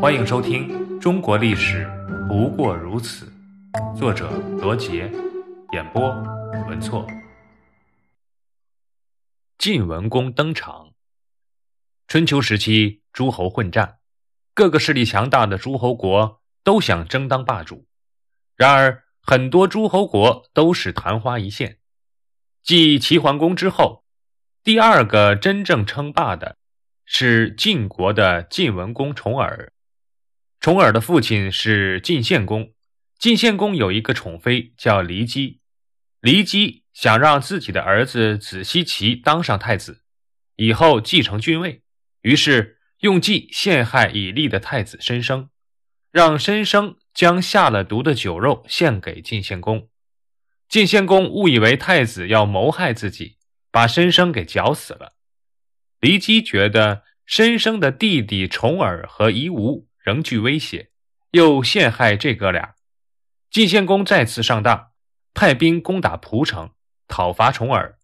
欢迎收听《中国历史不过如此》，作者罗杰，演播文措。晋文公登场。春秋时期，诸侯混战，各个势力强大的诸侯国都想争当霸主。然而，很多诸侯国都是昙花一现。继齐桓公之后，第二个真正称霸的是晋国的晋文公重耳。重耳的父亲是晋献公，晋献公有一个宠妃叫骊姬，骊姬想让自己的儿子子奚齐当上太子，以后继承君位，于是用计陷害已立的太子申生，让申生将下了毒的酒肉献给晋献公。晋献公误以为太子要谋害自己，把申生给绞死了。骊姬觉得申生的弟弟重耳和夷吾。仍具威胁，又陷害这哥俩。晋献公再次上当，派兵攻打蒲城，讨伐重耳。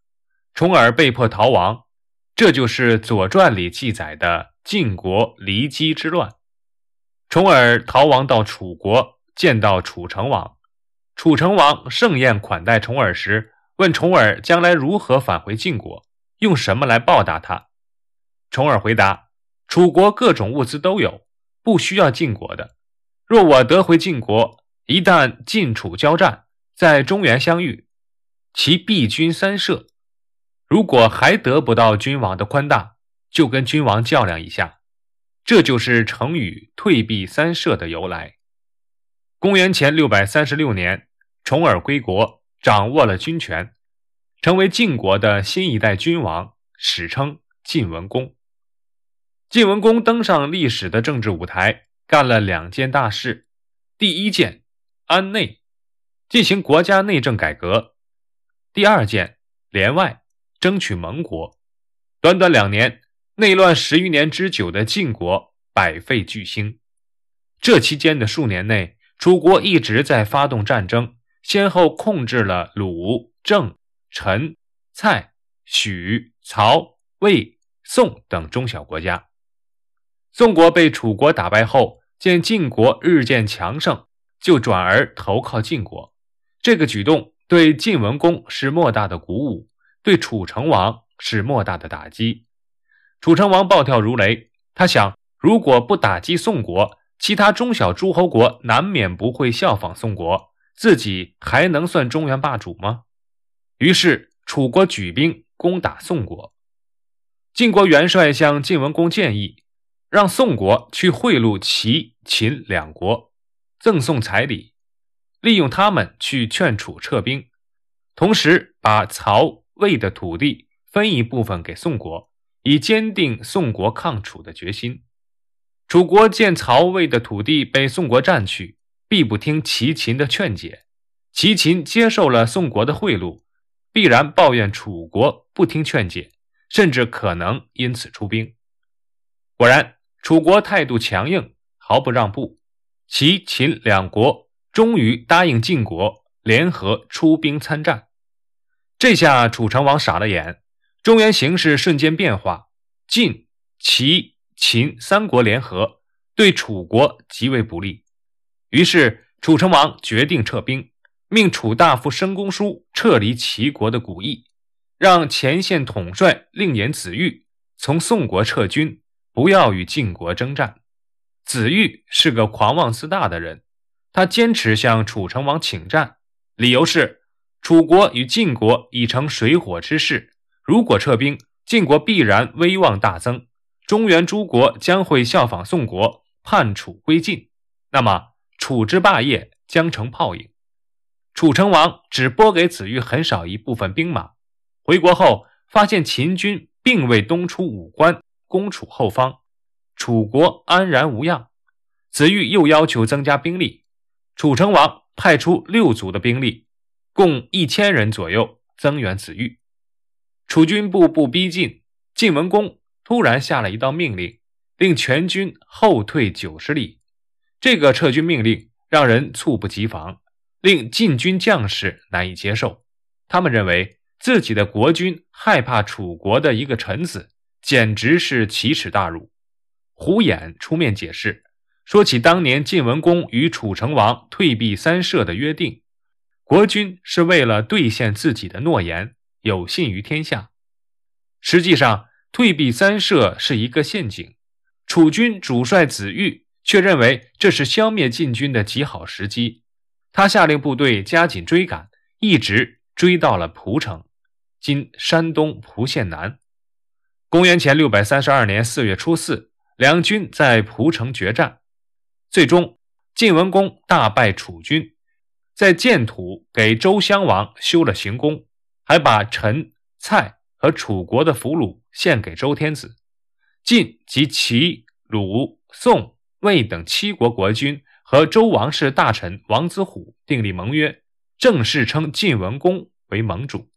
重耳被迫逃亡，这就是《左传》里记载的晋国骊姬之乱。重耳逃亡到楚国，见到楚成王。楚成王盛宴款待重耳时，问重耳将来如何返回晋国，用什么来报答他。重耳回答：楚国各种物资都有。不需要晋国的。若我得回晋国，一旦晋楚交战，在中原相遇，其必军三舍。如果还得不到君王的宽大，就跟君王较量一下。这就是成语“退避三舍”的由来。公元前六百三十六年，重耳归国，掌握了军权，成为晋国的新一代君王，史称晋文公。晋文公登上历史的政治舞台，干了两件大事。第一件，安内，进行国家内政改革；第二件，联外，争取盟国。短短两年，内乱十余年之久的晋国百废俱兴。这期间的数年内，楚国一直在发动战争，先后控制了鲁、郑、陈、蔡、许、曹、魏、宋等中小国家。宋国被楚国打败后，见晋国日渐强盛，就转而投靠晋国。这个举动对晋文公是莫大的鼓舞，对楚成王是莫大的打击。楚成王暴跳如雷，他想：如果不打击宋国，其他中小诸侯国难免不会效仿宋国，自己还能算中原霸主吗？于是，楚国举兵攻打宋国。晋国元帅向晋文公建议。让宋国去贿赂齐、秦两国，赠送彩礼，利用他们去劝楚撤兵，同时把曹、魏的土地分一部分给宋国，以坚定宋国抗楚的决心。楚国见曹、魏的土地被宋国占去，必不听齐、秦的劝解；齐、秦接受了宋国的贿赂，必然抱怨楚国不听劝解，甚至可能因此出兵。果然。楚国态度强硬，毫不让步。齐、秦两国终于答应晋国联合出兵参战。这下楚成王傻了眼，中原形势瞬间变化，晋、齐、秦三国联合对楚国极为不利。于是楚成王决定撤兵，命楚大夫申公叔撤离齐国的古邑，让前线统帅令尹子玉从宋国撤军。不要与晋国征战。子玉是个狂妄自大的人，他坚持向楚成王请战，理由是楚国与晋国已成水火之势，如果撤兵，晋国必然威望大增，中原诸国将会效仿宋国，叛楚归晋，那么楚之霸业将成泡影。楚成王只拨给子玉很少一部分兵马，回国后发现秦军并未东出武关。攻楚后方，楚国安然无恙。子玉又要求增加兵力，楚成王派出六族的兵力，共一千人左右增援子玉。楚军步步逼近，晋文公突然下了一道命令，令全军后退九十里。这个撤军命令让人猝不及防，令晋军将士难以接受。他们认为自己的国君害怕楚国的一个臣子。简直是奇耻大辱！胡衍出面解释，说起当年晋文公与楚成王退避三舍的约定，国君是为了兑现自己的诺言，有信于天下。实际上，退避三舍是一个陷阱。楚军主帅子玉却认为这是消灭晋军的极好时机，他下令部队加紧追赶，一直追到了蒲城（今山东蒲县南）。公元前六百三十二年四月初四，两军在蒲城决战，最终晋文公大败楚军，在建土给周襄王修了行宫，还把陈、蔡和楚国的俘虏献给周天子。晋及齐、鲁、宋、魏等七国国君和周王室大臣王子虎订立盟约，正式称晋文公为盟主。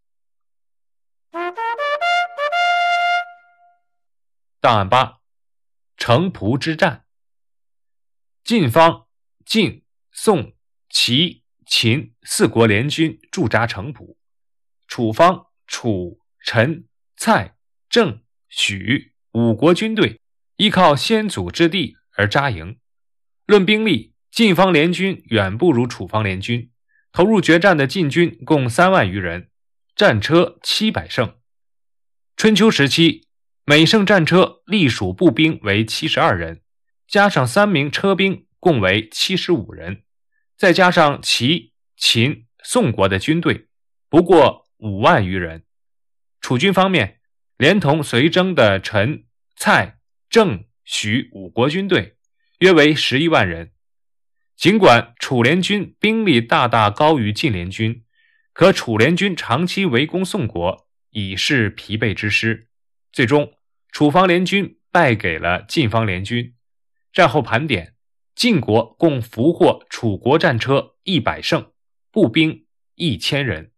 档案八：城濮之战。晋方晋、宋、齐、秦四国联军驻扎城濮，楚方楚、陈、蔡、郑、许五国军队依靠先祖之地而扎营。论兵力，晋方联军远不如楚方联军。投入决战的晋军共三万余人，战车七百乘。春秋时期。每胜战车隶属步兵为七十二人，加上三名车兵，共为七十五人，再加上齐、秦、宋国的军队，不过五万余人。楚军方面，连同随征的陈、蔡、郑、许五国军队，约为十一万人。尽管楚联军兵力大大高于晋联军，可楚联军长期围攻宋国，已是疲惫之师，最终。楚方联军败给了晋方联军。战后盘点，晋国共俘获楚国战车一百乘，步兵一千人。